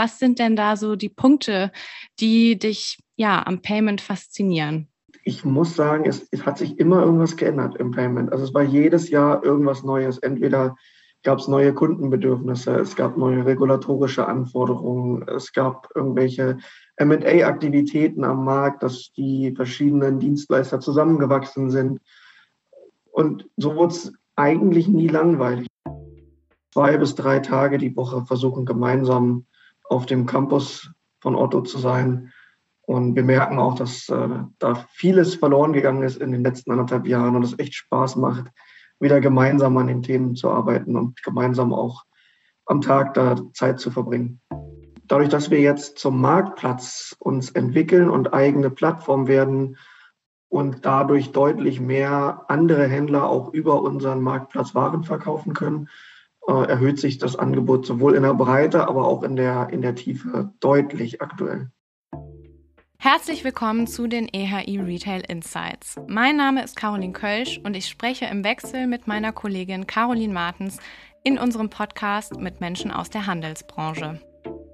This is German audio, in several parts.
was sind denn da so die Punkte, die dich ja am Payment faszinieren? Ich muss sagen, es, es hat sich immer irgendwas geändert im Payment. Also es war jedes Jahr irgendwas Neues. Entweder gab es neue Kundenbedürfnisse, es gab neue regulatorische Anforderungen, es gab irgendwelche MA-Aktivitäten am Markt, dass die verschiedenen Dienstleister zusammengewachsen sind. Und so wurde es eigentlich nie langweilig. Zwei bis drei Tage die Woche versuchen gemeinsam auf dem Campus von Otto zu sein. Und wir merken auch, dass äh, da vieles verloren gegangen ist in den letzten anderthalb Jahren und es echt Spaß macht, wieder gemeinsam an den Themen zu arbeiten und gemeinsam auch am Tag da Zeit zu verbringen. Dadurch, dass wir jetzt zum Marktplatz uns entwickeln und eigene Plattform werden und dadurch deutlich mehr andere Händler auch über unseren Marktplatz Waren verkaufen können, erhöht sich das Angebot sowohl in der Breite, aber auch in der, in der Tiefe deutlich aktuell. Herzlich willkommen zu den EHI Retail Insights. Mein Name ist Caroline Kölsch und ich spreche im Wechsel mit meiner Kollegin Caroline Martens in unserem Podcast mit Menschen aus der Handelsbranche.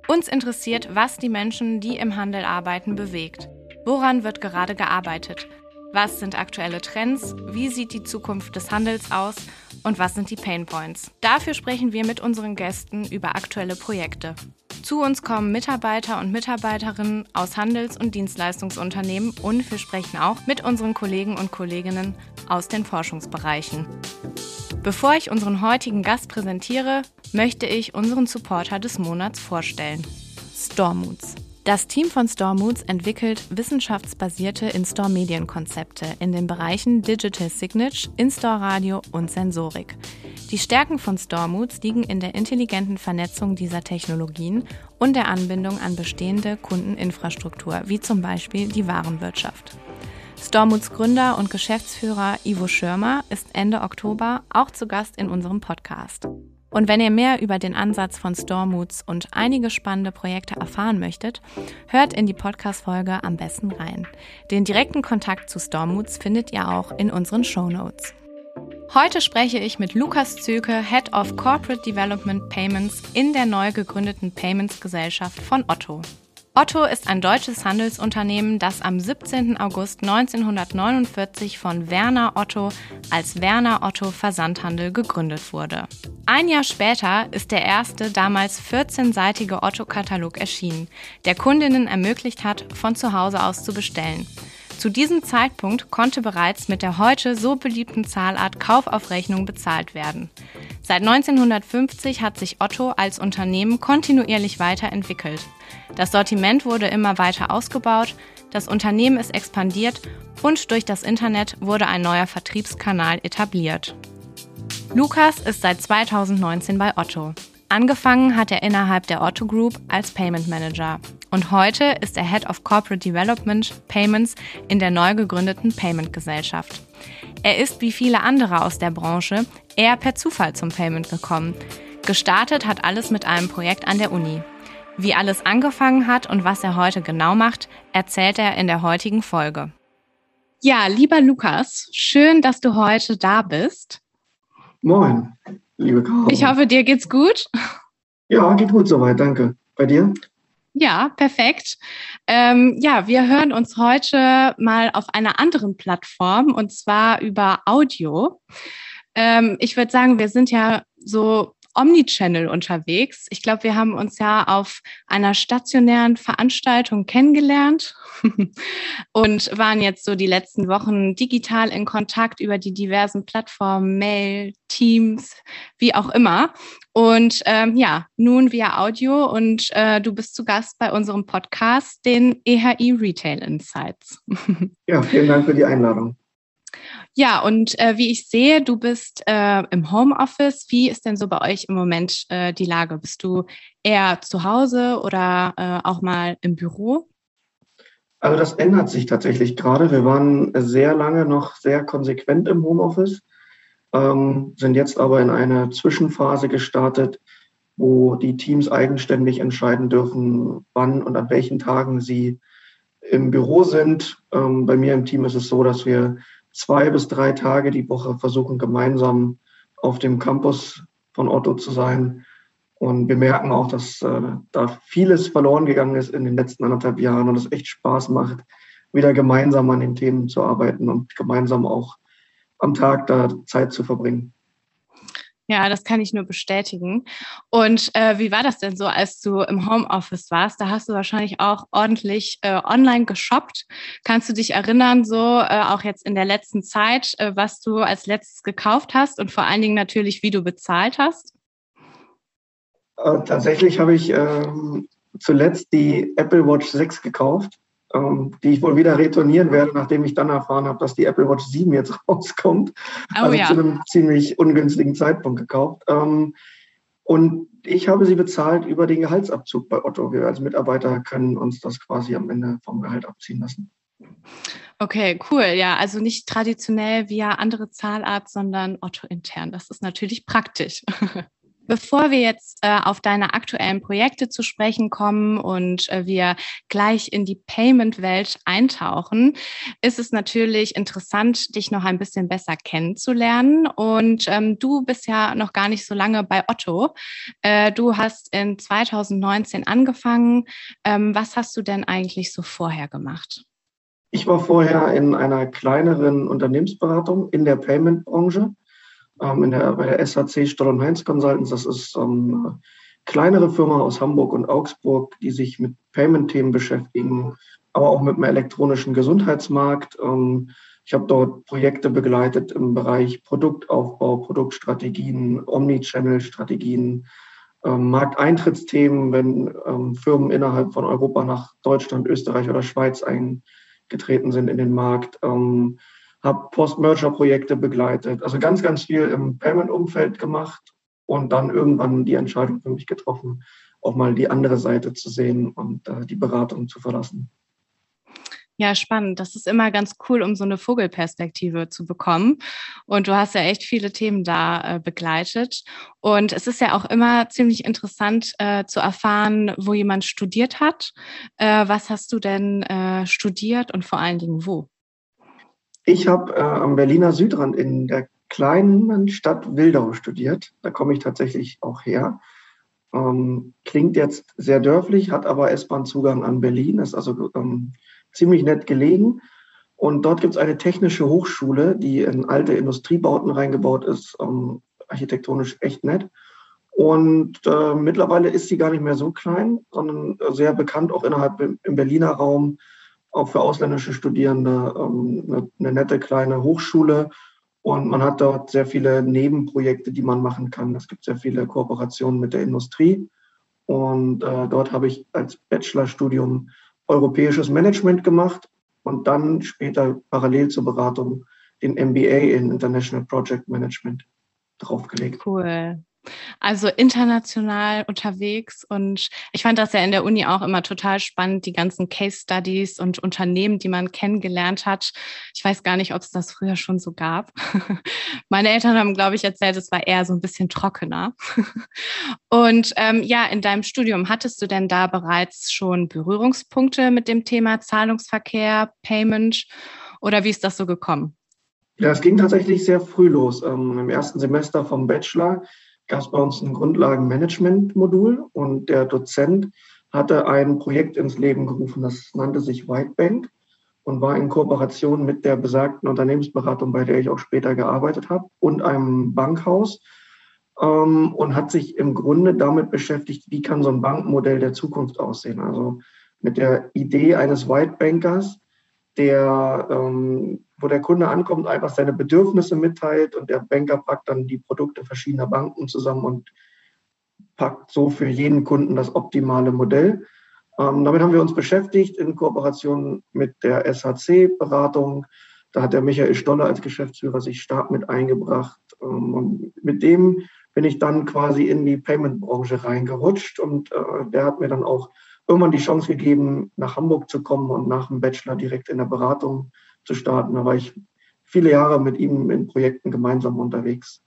Uns interessiert, was die Menschen, die im Handel arbeiten, bewegt. Woran wird gerade gearbeitet? Was sind aktuelle Trends? Wie sieht die Zukunft des Handels aus? Und was sind die Pain Points? Dafür sprechen wir mit unseren Gästen über aktuelle Projekte. Zu uns kommen Mitarbeiter und Mitarbeiterinnen aus Handels- und Dienstleistungsunternehmen und wir sprechen auch mit unseren Kollegen und Kolleginnen aus den Forschungsbereichen. Bevor ich unseren heutigen Gast präsentiere, möchte ich unseren Supporter des Monats vorstellen. Stormoods. Das Team von Stormoods entwickelt wissenschaftsbasierte In-Store-Medienkonzepte in den Bereichen Digital Signage, In-Store-Radio und Sensorik. Die Stärken von Stormoods liegen in der intelligenten Vernetzung dieser Technologien und der Anbindung an bestehende Kundeninfrastruktur, wie zum Beispiel die Warenwirtschaft. Stormoods Gründer und Geschäftsführer Ivo Schirmer ist Ende Oktober auch zu Gast in unserem Podcast. Und wenn ihr mehr über den Ansatz von Stormoods und einige spannende Projekte erfahren möchtet, hört in die Podcast-Folge am besten rein. Den direkten Kontakt zu Stormoods findet ihr auch in unseren Show Notes. Heute spreche ich mit Lukas Zöke, Head of Corporate Development Payments in der neu gegründeten Payments Gesellschaft von Otto. Otto ist ein deutsches Handelsunternehmen, das am 17. August 1949 von Werner Otto als Werner Otto Versandhandel gegründet wurde. Ein Jahr später ist der erste damals 14-seitige Otto-Katalog erschienen, der Kundinnen ermöglicht hat, von zu Hause aus zu bestellen. Zu diesem Zeitpunkt konnte bereits mit der heute so beliebten Zahlart Kauf auf Rechnung bezahlt werden. Seit 1950 hat sich Otto als Unternehmen kontinuierlich weiterentwickelt. Das Sortiment wurde immer weiter ausgebaut, das Unternehmen ist expandiert und durch das Internet wurde ein neuer Vertriebskanal etabliert. Lukas ist seit 2019 bei Otto. Angefangen hat er innerhalb der Otto Group als Payment Manager und heute ist er Head of Corporate Development Payments in der neu gegründeten Payment Gesellschaft. Er ist wie viele andere aus der Branche eher per Zufall zum Payment gekommen. Gestartet hat alles mit einem Projekt an der Uni. Wie alles angefangen hat und was er heute genau macht, erzählt er in der heutigen Folge. Ja, lieber Lukas, schön, dass du heute da bist. Moin liebe Caro. Ich hoffe, dir geht's gut. Ja, geht gut soweit, danke. Bei dir? Ja, perfekt. Ähm, ja, wir hören uns heute mal auf einer anderen Plattform und zwar über Audio. Ähm, ich würde sagen, wir sind ja so Omnichannel unterwegs. Ich glaube, wir haben uns ja auf einer stationären Veranstaltung kennengelernt und waren jetzt so die letzten Wochen digital in Kontakt über die diversen Plattformen, Mail, Teams, wie auch immer. Und ähm, ja, nun via Audio und äh, du bist zu Gast bei unserem Podcast, den EHI Retail Insights. ja, vielen Dank für die Einladung. Ja, und äh, wie ich sehe, du bist äh, im Homeoffice. Wie ist denn so bei euch im Moment äh, die Lage? Bist du eher zu Hause oder äh, auch mal im Büro? Also das ändert sich tatsächlich gerade. Wir waren sehr lange noch sehr konsequent im Homeoffice, ähm, sind jetzt aber in eine Zwischenphase gestartet, wo die Teams eigenständig entscheiden dürfen, wann und an welchen Tagen sie im Büro sind. Ähm, bei mir im Team ist es so, dass wir zwei bis drei Tage die Woche versuchen, gemeinsam auf dem Campus von Otto zu sein Und wir merken auch, dass äh, da vieles verloren gegangen ist in den letzten anderthalb Jahren und es echt Spaß macht, wieder gemeinsam an den Themen zu arbeiten und gemeinsam auch am Tag da Zeit zu verbringen. Ja, das kann ich nur bestätigen. Und äh, wie war das denn so, als du im Homeoffice warst? Da hast du wahrscheinlich auch ordentlich äh, online geshoppt. Kannst du dich erinnern, so äh, auch jetzt in der letzten Zeit, äh, was du als letztes gekauft hast und vor allen Dingen natürlich, wie du bezahlt hast? Äh, tatsächlich habe ich ähm, zuletzt die Apple Watch 6 gekauft die ich wohl wieder retournieren werde, nachdem ich dann erfahren habe, dass die Apple Watch 7 jetzt rauskommt. Oh, also ja. zu einem ziemlich ungünstigen Zeitpunkt gekauft. Ähm, und ich habe sie bezahlt über den Gehaltsabzug bei Otto. Wir als Mitarbeiter können uns das quasi am Ende vom Gehalt abziehen lassen. Okay, cool. Ja, also nicht traditionell via andere Zahlart, sondern Otto intern. Das ist natürlich praktisch. Bevor wir jetzt äh, auf deine aktuellen Projekte zu sprechen kommen und äh, wir gleich in die Payment-Welt eintauchen, ist es natürlich interessant, dich noch ein bisschen besser kennenzulernen. Und ähm, du bist ja noch gar nicht so lange bei Otto. Äh, du hast in 2019 angefangen. Ähm, was hast du denn eigentlich so vorher gemacht? Ich war vorher in einer kleineren Unternehmensberatung in der Payment-Branche ähm, in der, bei der SHC Stoll und Heinz Consultants. Das ist ähm, eine kleinere Firma aus Hamburg und Augsburg, die sich mit Payment-Themen beschäftigen, aber auch mit dem elektronischen Gesundheitsmarkt. Ähm, ich habe dort Projekte begleitet im Bereich Produktaufbau, Produktstrategien, Omnichannel-Strategien, ähm, Markteintrittsthemen, wenn Firmen innerhalb von Europa nach Deutschland, Österreich oder Schweiz eingetreten sind in den Markt. Habe Post-Merger-Projekte begleitet, also ganz, ganz viel im Payment-Umfeld gemacht und dann irgendwann die Entscheidung für mich getroffen, auch mal die andere Seite zu sehen und äh, die Beratung zu verlassen. Ja, spannend. Das ist immer ganz cool, um so eine Vogelperspektive zu bekommen. Und du hast ja echt viele Themen da äh, begleitet. Und es ist ja auch immer ziemlich interessant äh, zu erfahren, wo jemand studiert hat. Äh, was hast du denn äh, studiert und vor allen Dingen wo? Ich habe äh, am Berliner Südrand in der kleinen Stadt Wildau studiert. Da komme ich tatsächlich auch her. Ähm, klingt jetzt sehr dörflich, hat aber S-Bahn-Zugang an Berlin, ist also ähm, ziemlich nett gelegen. Und dort gibt es eine technische Hochschule, die in alte Industriebauten reingebaut ist, ähm, architektonisch echt nett. Und äh, mittlerweile ist sie gar nicht mehr so klein, sondern sehr bekannt auch innerhalb im Berliner Raum auch für ausländische Studierende ähm, eine, nette kleine Hochschule. Und man hat dort sehr viele Nebenprojekte, die man machen kann. Es gibt sehr viele Kooperationen mit der Industrie. Und äh, dort habe ich als Bachelorstudium europäisches Management gemacht und dann später parallel zur Beratung den MBA in International Project Management draufgelegt. Cool. Also international unterwegs und ich fand das ja in der Uni auch immer total spannend, die ganzen Case Studies und Unternehmen, die man kennengelernt hat. Ich weiß gar nicht, ob es das früher schon so gab. Meine Eltern haben, glaube ich, erzählt, es war eher so ein bisschen trockener. und ähm, ja, in deinem Studium hattest du denn da bereits schon Berührungspunkte mit dem Thema Zahlungsverkehr, Payment oder wie ist das so gekommen? Ja, es ging tatsächlich sehr früh los. Ähm, Im ersten Semester vom Bachelor gab es bei uns ein Grundlagenmanagement-Modul und der Dozent hatte ein Projekt ins Leben gerufen, das nannte sich Whitebank und war in Kooperation mit der besagten Unternehmensberatung, bei der ich auch später gearbeitet habe, und einem Bankhaus ähm, und hat sich im Grunde damit beschäftigt, wie kann so ein Bankmodell der Zukunft aussehen. Also mit der Idee eines Whitebankers, der ähm, wo der Kunde ankommt, einfach seine Bedürfnisse mitteilt und der Banker packt dann die Produkte verschiedener Banken zusammen und packt so für jeden Kunden das optimale Modell. Ähm, damit haben wir uns beschäftigt in Kooperation mit der SHC-Beratung. Da hat der Michael Stoller als Geschäftsführer sich stark mit eingebracht. Ähm, und mit dem bin ich dann quasi in die Payment-Branche reingerutscht und äh, der hat mir dann auch irgendwann die Chance gegeben, nach Hamburg zu kommen und nach dem Bachelor direkt in der Beratung zu starten. Da war ich viele Jahre mit ihm in Projekten gemeinsam unterwegs.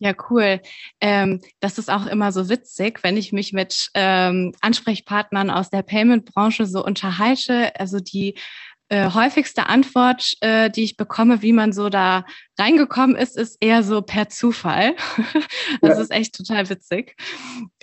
Ja, cool. Ähm, das ist auch immer so witzig, wenn ich mich mit ähm, Ansprechpartnern aus der Payment-Branche so unterhalte. Also die äh, häufigste Antwort, äh, die ich bekomme, wie man so da reingekommen ist, ist eher so per Zufall. das ja. ist echt total witzig.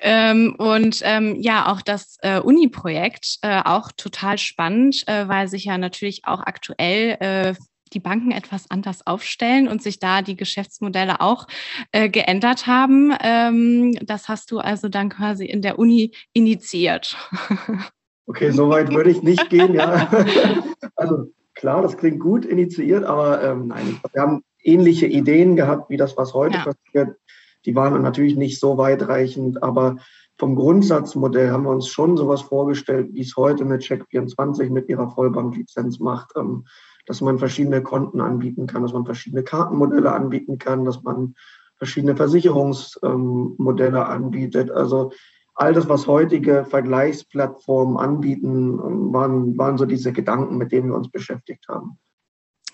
Ähm, und ähm, ja, auch das äh, Uni-Projekt, äh, auch total spannend, äh, weil sich ja natürlich auch aktuell äh, die Banken etwas anders aufstellen und sich da die Geschäftsmodelle auch äh, geändert haben. Ähm, das hast du also dann quasi in der Uni initiiert. Okay, so weit würde ich nicht gehen, ja. Also klar, das klingt gut initiiert, aber ähm, nein, wir haben ähnliche Ideen gehabt, wie das, was heute ja. passiert. Die waren natürlich nicht so weitreichend, aber vom Grundsatzmodell haben wir uns schon sowas vorgestellt, wie es heute eine Check24 mit ihrer Vollbanklizenz macht. Ähm, dass man verschiedene Konten anbieten kann, dass man verschiedene Kartenmodelle anbieten kann, dass man verschiedene Versicherungsmodelle ähm, anbietet. Also all das, was heutige Vergleichsplattformen anbieten, waren, waren so diese Gedanken, mit denen wir uns beschäftigt haben.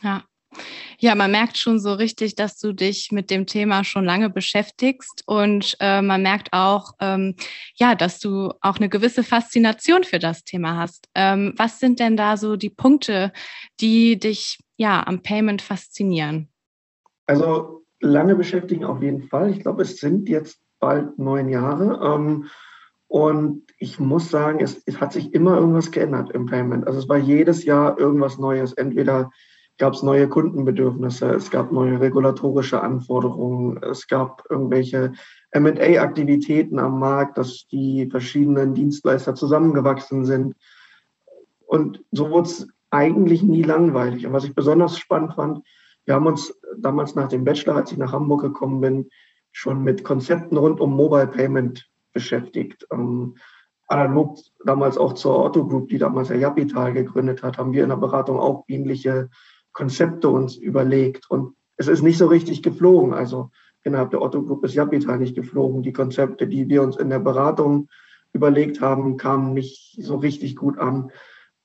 Ja, ja, man merkt schon so richtig, dass du dich mit dem Thema schon lange beschäftigst und äh, man merkt auch, ähm, ja, dass du auch eine gewisse Faszination für das Thema hast. Ähm, was sind denn da so die Punkte, die dich ja am Payment faszinieren? Also lange beschäftigen auf jeden Fall. Ich glaube, es sind jetzt bald neun Jahre. Ähm, und ich muss sagen, es, es, hat sich immer irgendwas geändert im Payment. Also es war jedes Jahr irgendwas Neues. Entweder gab es neue Kundenbedürfnisse, es gab neue regulatorische Anforderungen, es gab irgendwelche MA-Aktivitäten am Markt, dass die verschiedenen Dienstleister zusammengewachsen sind. Und so wurde es eigentlich nie langweilig. Und was ich besonders spannend fand, wir haben uns damals nach dem Bachelor, als ich nach Hamburg gekommen bin, schon mit Konzepten rund um Mobile Payment beschäftigt. Ähm, analog damals auch zur Otto Group, die damals Herr Japital gegründet hat, haben wir in der Beratung auch ähnliche Konzepte uns überlegt. Und es ist nicht so richtig geflogen. Also innerhalb der Otto Group ist Japital nicht geflogen. Die Konzepte, die wir uns in der Beratung überlegt haben, kamen nicht so richtig gut an.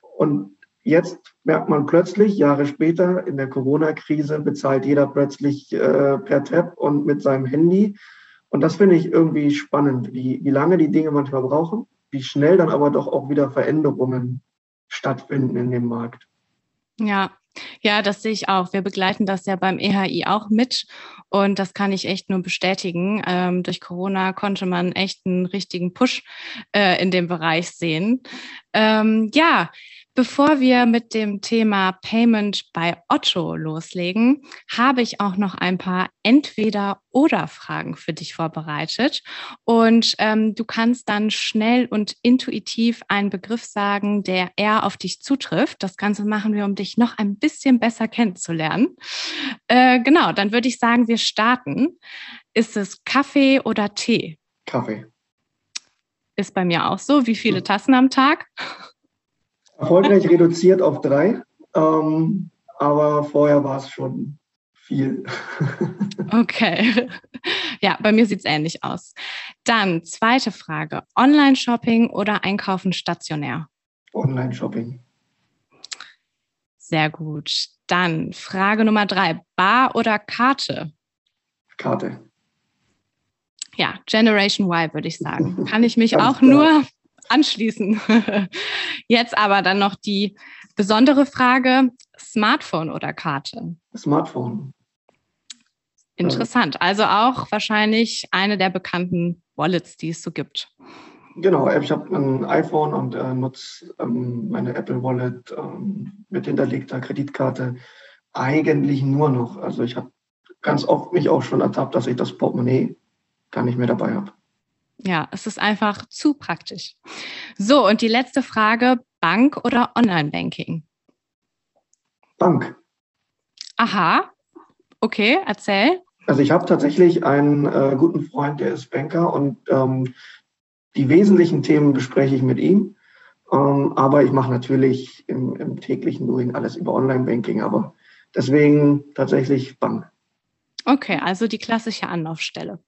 Und jetzt merkt man plötzlich, Jahre später, in der Corona-Krise bezahlt jeder plötzlich äh, per Tab und mit seinem Handy. Und das finde ich irgendwie spannend, wie, wie lange die Dinge manchmal brauchen, wie schnell dann aber doch auch wieder Veränderungen stattfinden in dem Markt. Ja, ja, das sehe ich auch. Wir begleiten das ja beim EHI auch mit und das kann ich echt nur bestätigen. Ähm, durch Corona konnte man echt einen richtigen Push äh, in dem Bereich sehen. Ähm, ja, Bevor wir mit dem Thema Payment bei Otto loslegen, habe ich auch noch ein paar Entweder-Oder-Fragen für dich vorbereitet. Und ähm, du kannst dann schnell und intuitiv einen Begriff sagen, der eher auf dich zutrifft. Das Ganze machen wir, um dich noch ein bisschen besser kennenzulernen. Äh, genau, dann würde ich sagen, wir starten. Ist es Kaffee oder Tee? Kaffee. Ist bei mir auch so. Wie viele Tassen am Tag? Erfolgreich reduziert auf drei, ähm, aber vorher war es schon viel. okay. Ja, bei mir sieht es ähnlich aus. Dann zweite Frage: Online-Shopping oder Einkaufen stationär? Online-Shopping. Sehr gut. Dann Frage Nummer drei: Bar oder Karte? Karte. Ja, Generation Y würde ich sagen. Kann ich mich auch klar. nur anschließen. Jetzt aber dann noch die besondere Frage, Smartphone oder Karte? Smartphone. Interessant. Also auch wahrscheinlich eine der bekannten Wallets, die es so gibt. Genau, ich habe ein iPhone und äh, nutze ähm, meine Apple Wallet ähm, mit hinterlegter Kreditkarte eigentlich nur noch. Also ich habe ganz oft mich auch schon ertappt, dass ich das Portemonnaie gar nicht mehr dabei habe. Ja, es ist einfach zu praktisch. So, und die letzte Frage, Bank oder Online-Banking? Bank. Aha, okay, erzähl. Also ich habe tatsächlich einen äh, guten Freund, der ist Banker und ähm, die wesentlichen Themen bespreche ich mit ihm. Ähm, aber ich mache natürlich im, im täglichen Doing alles über Online-Banking, aber deswegen tatsächlich Bank. Okay, also die klassische Anlaufstelle.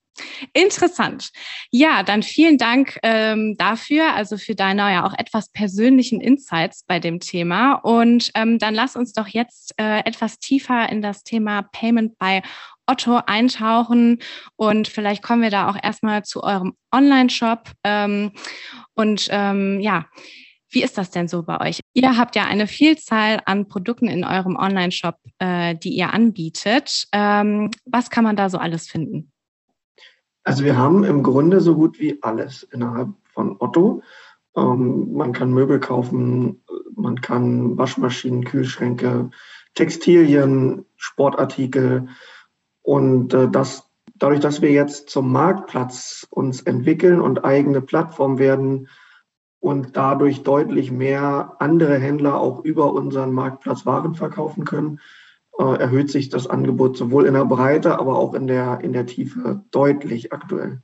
Interessant. Ja, dann vielen Dank ähm, dafür, also für deine ja auch etwas persönlichen Insights bei dem Thema. Und ähm, dann lass uns doch jetzt äh, etwas tiefer in das Thema Payment bei Otto eintauchen und vielleicht kommen wir da auch erstmal zu eurem Online-Shop. Ähm, und ähm, ja, wie ist das denn so bei euch? Ihr habt ja eine Vielzahl an Produkten in eurem Online-Shop, äh, die ihr anbietet. Ähm, was kann man da so alles finden? Also wir haben im Grunde so gut wie alles innerhalb von Otto. Ähm, man kann Möbel kaufen, man kann Waschmaschinen, Kühlschränke, Textilien, Sportartikel und äh, das dadurch, dass wir jetzt zum Marktplatz uns entwickeln und eigene Plattform werden, und dadurch deutlich mehr andere Händler auch über unseren Marktplatz Waren verkaufen können, erhöht sich das Angebot sowohl in der Breite, aber auch in der, in der Tiefe deutlich aktuell.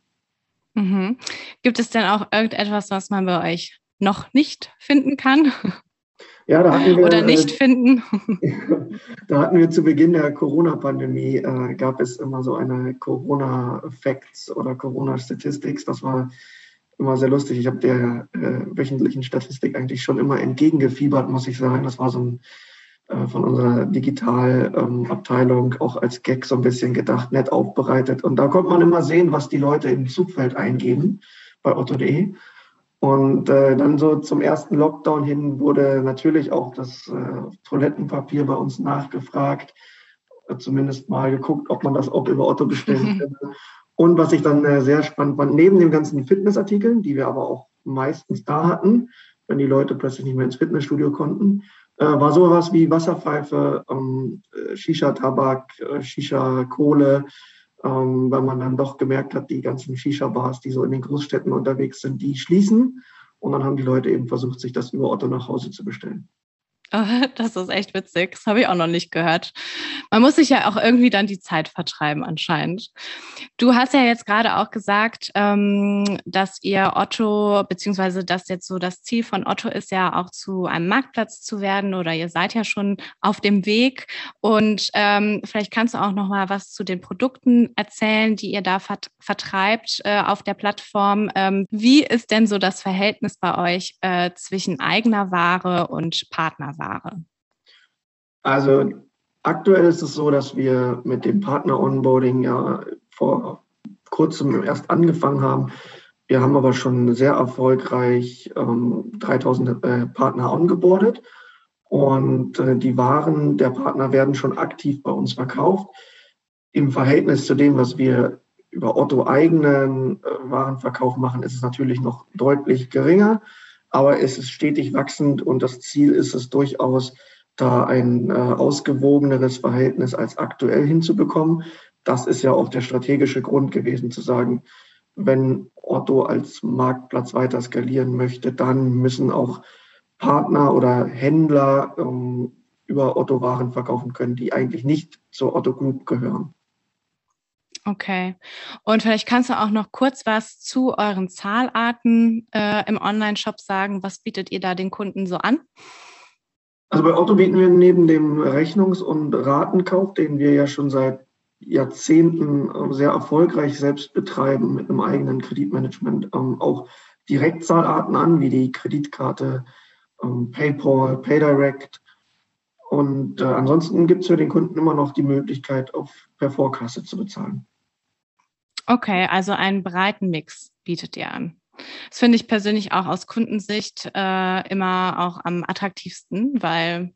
Mhm. Gibt es denn auch irgendetwas, was man bei euch noch nicht finden kann? Ja, da hatten wir, Oder nicht äh, finden. Da hatten wir zu Beginn der Corona-Pandemie, äh, gab es immer so eine Corona-Facts oder Corona-Statistics. Das war immer sehr lustig. Ich habe der äh, wöchentlichen Statistik eigentlich schon immer entgegengefiebert, muss ich sagen. Das war so ein äh, von unserer Digitalabteilung ähm, auch als Gag so ein bisschen gedacht, nett aufbereitet. Und da konnte man immer sehen, was die Leute im Zugfeld eingeben bei otto.de. Und äh, dann so zum ersten Lockdown hin wurde natürlich auch das äh, Toilettenpapier bei uns nachgefragt, äh, zumindest mal geguckt, ob man das auch über Otto bestellen kann. Und was ich dann äh, sehr spannend fand, neben den ganzen Fitnessartikeln, die wir aber auch meistens da hatten, wenn die Leute plötzlich nicht mehr ins Fitnessstudio konnten, äh, war sowas wie Wasserpfeife, ähm, äh, Shisha-Tabak, äh, Shisha-Kohle, ähm, weil man dann doch gemerkt hat, die ganzen Shisha-Bars, die so in den Großstädten unterwegs sind, die schließen. Und dann haben die Leute eben versucht, sich das über Otto nach Hause zu bestellen. Das ist echt witzig. Das habe ich auch noch nicht gehört. Man muss sich ja auch irgendwie dann die Zeit vertreiben anscheinend. Du hast ja jetzt gerade auch gesagt, ähm, dass ihr Otto, beziehungsweise dass jetzt so das Ziel von Otto ist ja auch zu einem Marktplatz zu werden oder ihr seid ja schon auf dem Weg. Und ähm, vielleicht kannst du auch noch mal was zu den Produkten erzählen, die ihr da vert vertreibt äh, auf der Plattform. Ähm, wie ist denn so das Verhältnis bei euch äh, zwischen eigener Ware und Partnerware? Ware? Also aktuell ist es so, dass wir mit dem Partner-Onboarding ja vor kurzem erst angefangen haben. Wir haben aber schon sehr erfolgreich ähm, 3000 äh, Partner ongeboardet und äh, die Waren der Partner werden schon aktiv bei uns verkauft. Im Verhältnis zu dem, was wir über Otto eigenen äh, Warenverkauf machen, ist es natürlich noch deutlich geringer aber es ist stetig wachsend und das Ziel ist es durchaus, da ein äh, ausgewogeneres Verhältnis als aktuell hinzubekommen. Das ist ja auch der strategische Grund gewesen, zu sagen, wenn Otto als Marktplatz weiter skalieren möchte, dann müssen auch Partner oder Händler ähm, über Otto Waren verkaufen können, die eigentlich nicht zur Otto Group gehören. Okay. Und vielleicht kannst du auch noch kurz was zu euren Zahlarten äh, im Online-Shop sagen. Was bietet ihr da den Kunden so an? Also bei Otto bieten wir neben dem Rechnungs- und Ratenkauf, den wir ja schon seit Jahrzehnten äh, sehr erfolgreich selbst betreiben mit einem eigenen Kreditmanagement, ähm, auch Direktzahlarten an, wie die Kreditkarte, ähm, PayPal, PayDirect. Und äh, ansonsten gibt es für den Kunden immer noch die Möglichkeit, auf per Vorkasse zu bezahlen. Okay, also einen breiten Mix bietet ihr an. Das finde ich persönlich auch aus Kundensicht äh, immer auch am attraktivsten, weil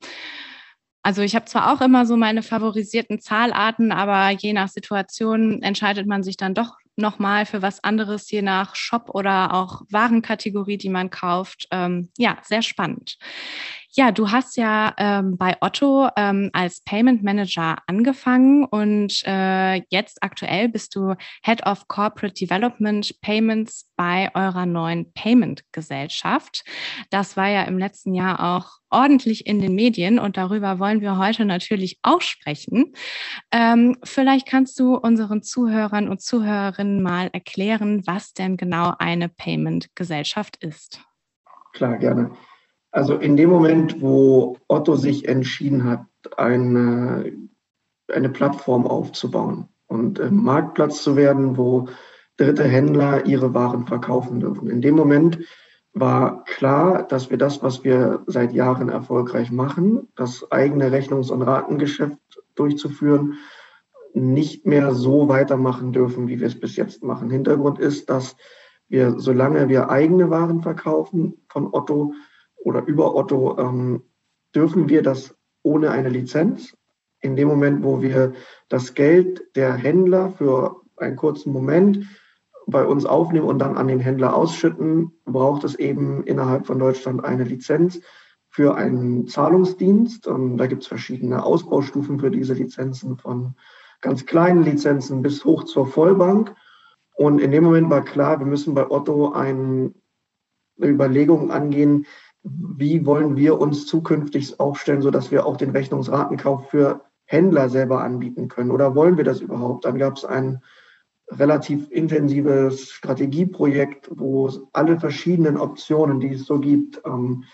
also ich habe zwar auch immer so meine favorisierten Zahlarten, aber je nach Situation entscheidet man sich dann doch nochmal für was anderes, je nach Shop oder auch Warenkategorie, die man kauft. Ähm, ja, sehr spannend. Ja, du hast ja ähm, bei Otto ähm, als Payment Manager angefangen und äh, jetzt aktuell bist du Head of Corporate Development Payments bei eurer neuen Payment-Gesellschaft. Das war ja im letzten Jahr auch ordentlich in den Medien und darüber wollen wir heute natürlich auch sprechen. Ähm, vielleicht kannst du unseren Zuhörern und Zuhörerinnen mal erklären, was denn genau eine Payment-Gesellschaft ist. Klar, gerne. Also in dem Moment, wo Otto sich entschieden hat, eine, eine Plattform aufzubauen und Marktplatz zu werden, wo dritte Händler ihre Waren verkaufen dürfen. In dem Moment war klar, dass wir das, was wir seit Jahren erfolgreich machen, das eigene Rechnungs- und Ratengeschäft durchzuführen, nicht mehr so weitermachen dürfen, wie wir es bis jetzt machen. Hintergrund ist, dass wir, solange wir eigene Waren verkaufen von Otto, oder über Otto ähm, dürfen wir das ohne eine Lizenz. In dem Moment, wo wir das Geld der Händler für einen kurzen Moment bei uns aufnehmen und dann an den Händler ausschütten, braucht es eben innerhalb von Deutschland eine Lizenz für einen Zahlungsdienst. Und da gibt es verschiedene Ausbaustufen für diese Lizenzen von ganz kleinen Lizenzen bis hoch zur Vollbank. Und in dem Moment war klar, wir müssen bei Otto eine Überlegung angehen, wie wollen wir uns zukünftig aufstellen, sodass wir auch den Rechnungsratenkauf für Händler selber anbieten können? Oder wollen wir das überhaupt? Dann gab es ein relativ intensives Strategieprojekt, wo alle verschiedenen Optionen, die es so gibt, ähm,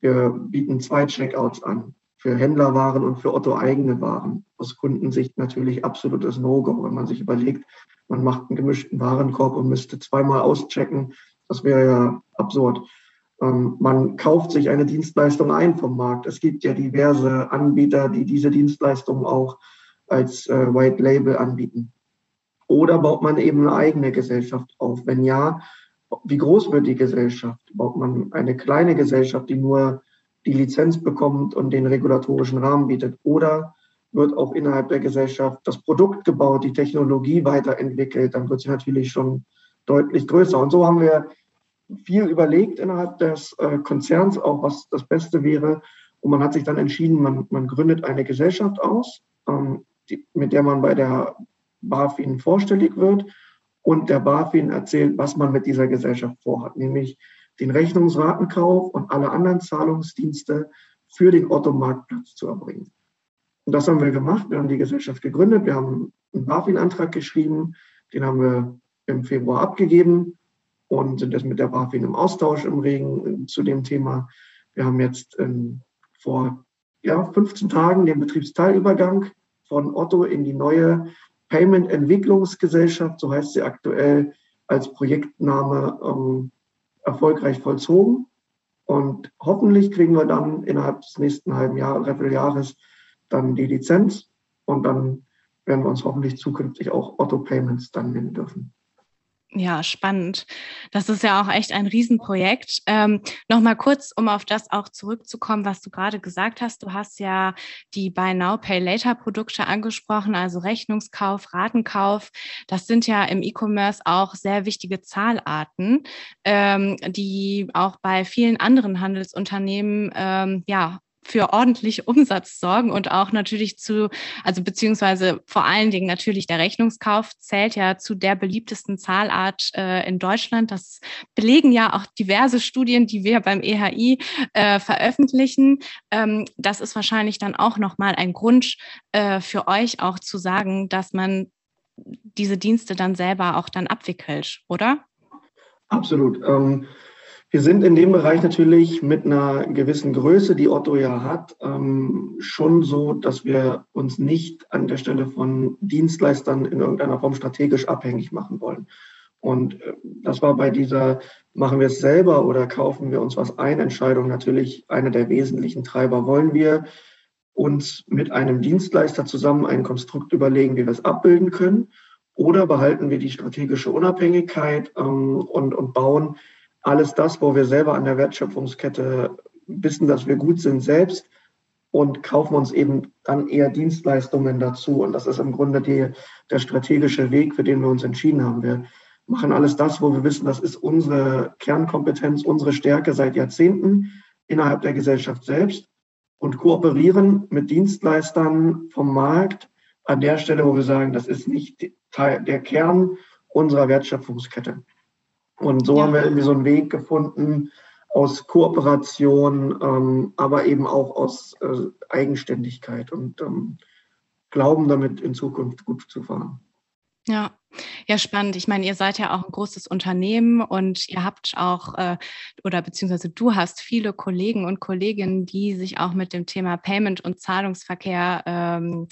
wir bieten zwei Checkouts an für Händlerwaren und für Otto eigene Waren. Aus Kundensicht natürlich absolutes No-Go, wenn man sich überlegt, man macht einen gemischten Warenkorb und müsste zweimal auschecken. Das wäre ja absurd. Ähm, man kauft sich eine Dienstleistung ein vom Markt. Es gibt ja diverse Anbieter, die diese Dienstleistung auch als äh, White Label anbieten. Oder baut man eben eine eigene Gesellschaft auf? Wenn ja, wie groß wird die Gesellschaft? Baut man eine kleine Gesellschaft, die nur die Lizenz bekommt und den regulatorischen Rahmen bietet? Oder wird auch innerhalb der Gesellschaft das Produkt gebaut, die Technologie weiterentwickelt? Dann wird sie natürlich schon deutlich größer. Und so haben wir viel überlegt innerhalb des äh, Konzerns, auch was das Beste wäre. Und man hat sich dann entschieden, man, man gründet eine Gesellschaft aus, ähm, die, mit der man bei der BaFin vorstellig wird. Und der BaFin erzählt, was man mit dieser Gesellschaft vorhat, nämlich den Rechnungsratenkauf und alle anderen Zahlungsdienste für den Otto-Marktplatz zu erbringen. Und das haben wir gemacht. Wir haben die Gesellschaft gegründet. Wir haben einen BaFin-Antrag geschrieben. Den haben wir im Februar abgegeben und sind jetzt mit der BaFin im Austausch im Regen zu dem Thema. Wir haben jetzt ähm, vor ja, 15 Tagen den Betriebsteilübergang von Otto in die neue Payment Entwicklungsgesellschaft, so heißt sie aktuell, als Projektname ähm, erfolgreich vollzogen. Und hoffentlich kriegen wir dann innerhalb des nächsten halben Jahr, Jahres dann die Lizenz und dann werden wir uns hoffentlich zukünftig auch Otto Payments dann nennen dürfen. Ja, spannend. Das ist ja auch echt ein Riesenprojekt. Ähm, Nochmal kurz, um auf das auch zurückzukommen, was du gerade gesagt hast. Du hast ja die Buy Now, Pay Later Produkte angesprochen, also Rechnungskauf, Ratenkauf. Das sind ja im E-Commerce auch sehr wichtige Zahlarten, ähm, die auch bei vielen anderen Handelsunternehmen ähm, ja für ordentlich Umsatz sorgen und auch natürlich zu, also beziehungsweise vor allen Dingen natürlich der Rechnungskauf zählt ja zu der beliebtesten Zahlart äh, in Deutschland. Das belegen ja auch diverse Studien, die wir beim EHI äh, veröffentlichen. Ähm, das ist wahrscheinlich dann auch nochmal ein Grund äh, für euch auch zu sagen, dass man diese Dienste dann selber auch dann abwickelt, oder? Absolut. Ähm wir sind in dem Bereich natürlich mit einer gewissen Größe, die Otto ja hat, ähm, schon so, dass wir uns nicht an der Stelle von Dienstleistern in irgendeiner Form strategisch abhängig machen wollen. Und äh, das war bei dieser, machen wir es selber oder kaufen wir uns was ein, Entscheidung natürlich eine der wesentlichen Treiber. Wollen wir uns mit einem Dienstleister zusammen ein Konstrukt überlegen, wie wir es abbilden können? Oder behalten wir die strategische Unabhängigkeit ähm, und, und bauen alles das, wo wir selber an der Wertschöpfungskette wissen, dass wir gut sind selbst und kaufen uns eben dann eher Dienstleistungen dazu. Und das ist im Grunde die, der strategische Weg, für den wir uns entschieden haben. Wir machen alles das, wo wir wissen, das ist unsere Kernkompetenz, unsere Stärke seit Jahrzehnten innerhalb der Gesellschaft selbst und kooperieren mit Dienstleistern vom Markt an der Stelle, wo wir sagen, das ist nicht Teil, der Kern unserer Wertschöpfungskette. Und so ja. haben wir irgendwie so einen Weg gefunden aus Kooperation, ähm, aber eben auch aus äh, Eigenständigkeit und ähm, glauben damit in Zukunft gut zu fahren. Ja, ja, spannend. Ich meine, ihr seid ja auch ein großes Unternehmen und ihr habt auch, äh, oder beziehungsweise du hast viele Kollegen und Kolleginnen, die sich auch mit dem Thema Payment und Zahlungsverkehr ähm,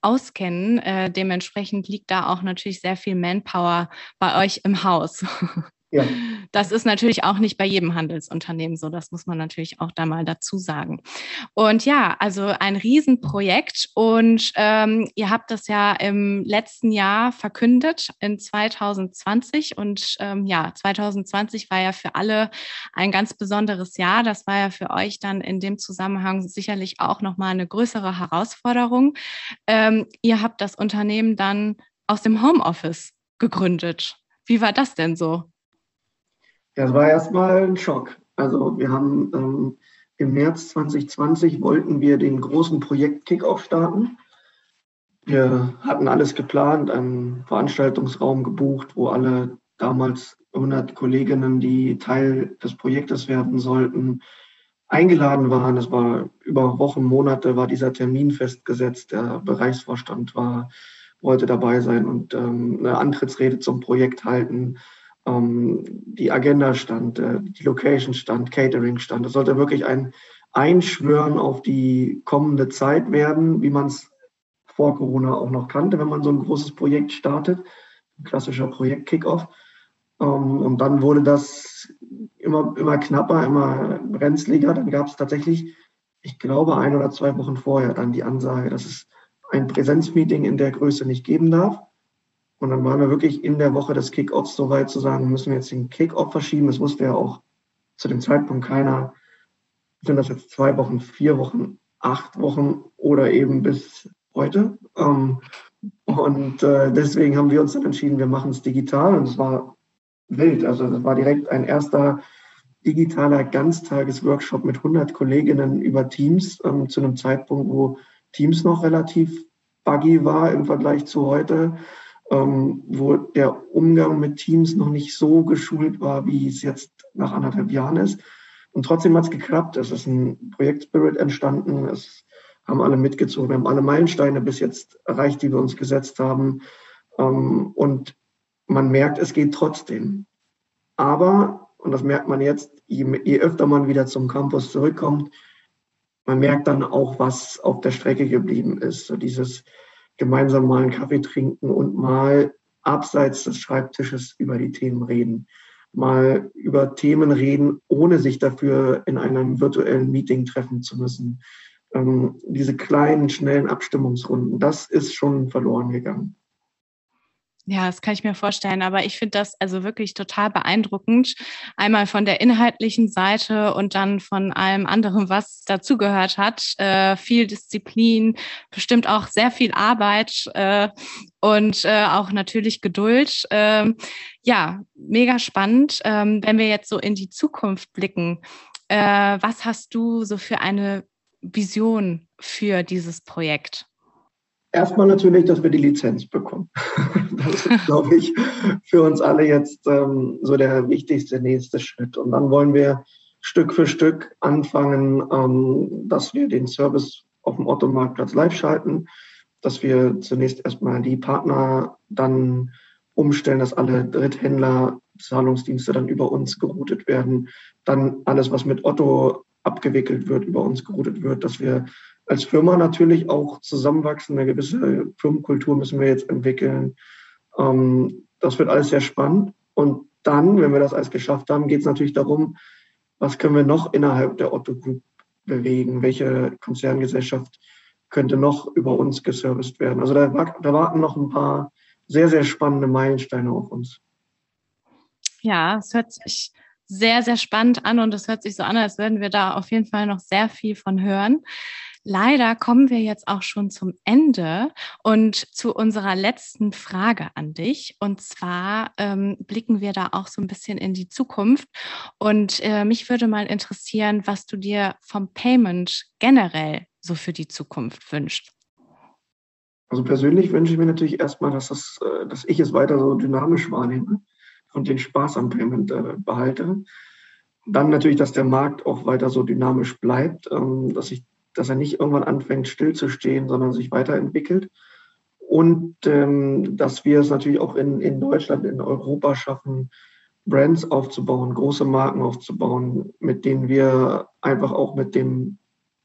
auskennen. Äh, dementsprechend liegt da auch natürlich sehr viel Manpower bei euch im Haus. Ja. Das ist natürlich auch nicht bei jedem Handelsunternehmen so. Das muss man natürlich auch da mal dazu sagen. Und ja, also ein Riesenprojekt. Und ähm, ihr habt das ja im letzten Jahr verkündet, in 2020. Und ähm, ja, 2020 war ja für alle ein ganz besonderes Jahr. Das war ja für euch dann in dem Zusammenhang sicherlich auch nochmal eine größere Herausforderung. Ähm, ihr habt das Unternehmen dann aus dem Homeoffice gegründet. Wie war das denn so? Ja, es war erstmal ein Schock. Also wir haben ähm, im März 2020 wollten wir den großen Projekt Kickoff starten. Wir hatten alles geplant, einen Veranstaltungsraum gebucht, wo alle damals 100 Kolleginnen, die Teil des Projektes werden sollten, eingeladen waren. Es war über Wochen, Monate war dieser Termin festgesetzt. Der Bereichsvorstand war, wollte dabei sein und ähm, eine Antrittsrede zum Projekt halten die Agenda stand, äh, die Location stand, Catering stand. Es sollte wirklich ein Einschwören auf die kommende Zeit werden, wie man es vor Corona auch noch kannte, wenn man so ein großes Projekt startet. Ein klassischer Projekt-Kickoff. Ähm, und dann wurde das immer, immer knapper, immer brenzliger. Dann gab es tatsächlich, ich glaube, ein oder zwei Wochen vorher dann die Ansage, dass es ein Präsenzmeeting in der Größe nicht geben darf. Und dann waren wir wirklich in der Woche des Kickoffs so weit zu sagen, müssen wir jetzt den Kickoff verschieben. Das wusste ja auch zu dem Zeitpunkt keiner. Sind das jetzt zwei Wochen, vier Wochen, acht Wochen oder eben bis heute? Ähm, und äh, deswegen haben wir uns dann entschieden, wir machen es digital. Und es war wild. Also das war direkt ein erster digitaler Ganztagesworkshop mit 100 Kolleginnen über Teams ähm, zu einem Zeitpunkt, wo Teams noch relativ buggy war im Vergleich zu heute ähm, wo der Umgang mit Teams noch nicht so geschult war, wie es jetzt nach anderthalb Jahren ist. Und trotzdem hat es geklappt. Es ist ein Projektspirit entstanden. Es haben alle mitgezogen. Wir haben alle Meilensteine bis jetzt erreicht, die wir uns gesetzt haben. Ähm, und man merkt, es geht trotzdem. Aber, und das merkt man jetzt, je, je öfter man wieder zum Campus zurückkommt, man merkt dann auch, was auf der Strecke geblieben ist. So dieses, gemeinsam mal einen Kaffee trinken und mal abseits des Schreibtisches über die Themen reden. Mal über Themen reden, ohne sich dafür in einem virtuellen Meeting treffen zu müssen. Ähm, diese kleinen, schnellen Abstimmungsrunden, das ist schon verloren gegangen. Ja, das kann ich mir vorstellen. Aber ich finde das also wirklich total beeindruckend. Einmal von der inhaltlichen Seite und dann von allem anderen, was dazugehört hat. Äh, viel Disziplin, bestimmt auch sehr viel Arbeit äh, und äh, auch natürlich Geduld. Ähm, ja, mega spannend. Ähm, wenn wir jetzt so in die Zukunft blicken, äh, was hast du so für eine Vision für dieses Projekt? Erstmal natürlich, dass wir die Lizenz bekommen. Das ist, glaube ich, für uns alle jetzt ähm, so der wichtigste nächste Schritt. Und dann wollen wir Stück für Stück anfangen, ähm, dass wir den Service auf dem Otto-Marktplatz live schalten, dass wir zunächst erstmal die Partner dann umstellen, dass alle Dritthändler Zahlungsdienste dann über uns geroutet werden, dann alles, was mit Otto abgewickelt wird, über uns geroutet wird, dass wir als Firma natürlich auch zusammenwachsen. Eine gewisse Firmenkultur müssen wir jetzt entwickeln. Ähm, das wird alles sehr spannend. Und dann, wenn wir das alles geschafft haben, geht es natürlich darum, was können wir noch innerhalb der Otto Group bewegen? Welche Konzerngesellschaft könnte noch über uns geserviced werden? Also da, da warten noch ein paar sehr, sehr spannende Meilensteine auf uns. Ja, es hört sich sehr, sehr spannend an und es hört sich so an, als würden wir da auf jeden Fall noch sehr viel von hören. Leider kommen wir jetzt auch schon zum Ende und zu unserer letzten Frage an dich. Und zwar ähm, blicken wir da auch so ein bisschen in die Zukunft. Und äh, mich würde mal interessieren, was du dir vom Payment generell so für die Zukunft wünschst. Also persönlich wünsche ich mir natürlich erstmal, dass, das, äh, dass ich es weiter so dynamisch wahrnehme und den Spaß am Payment äh, behalte. Dann natürlich, dass der Markt auch weiter so dynamisch bleibt, ähm, dass ich dass er nicht irgendwann anfängt stillzustehen, sondern sich weiterentwickelt. Und ähm, dass wir es natürlich auch in, in Deutschland, in Europa schaffen, Brands aufzubauen, große Marken aufzubauen, mit denen wir einfach auch mit dem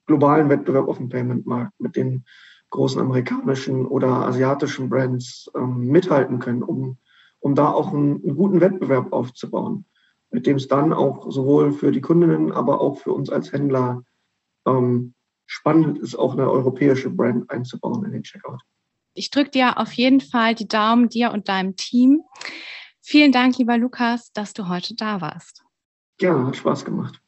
globalen Wettbewerb auf dem Payment-Markt, mit den großen amerikanischen oder asiatischen Brands ähm, mithalten können, um, um da auch einen, einen guten Wettbewerb aufzubauen, mit dem es dann auch sowohl für die Kundinnen, aber auch für uns als Händler ähm, spannend ist, auch eine europäische Brand einzubauen in den Checkout. Ich drücke dir auf jeden Fall die Daumen, dir und deinem Team. Vielen Dank, lieber Lukas, dass du heute da warst. Gerne, hat Spaß gemacht.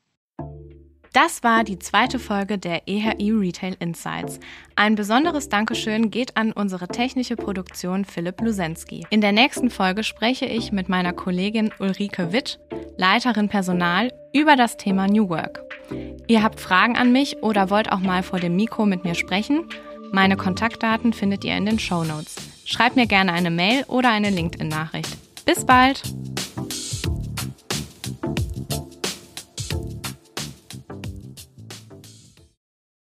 Das war die zweite Folge der EHI Retail Insights. Ein besonderes Dankeschön geht an unsere technische Produktion Philipp Lusensky. In der nächsten Folge spreche ich mit meiner Kollegin Ulrike Witt, Leiterin Personal, über das Thema New Work. Ihr habt Fragen an mich oder wollt auch mal vor dem Mikro mit mir sprechen? Meine Kontaktdaten findet ihr in den Show Notes. Schreibt mir gerne eine Mail oder eine LinkedIn-Nachricht. Bis bald!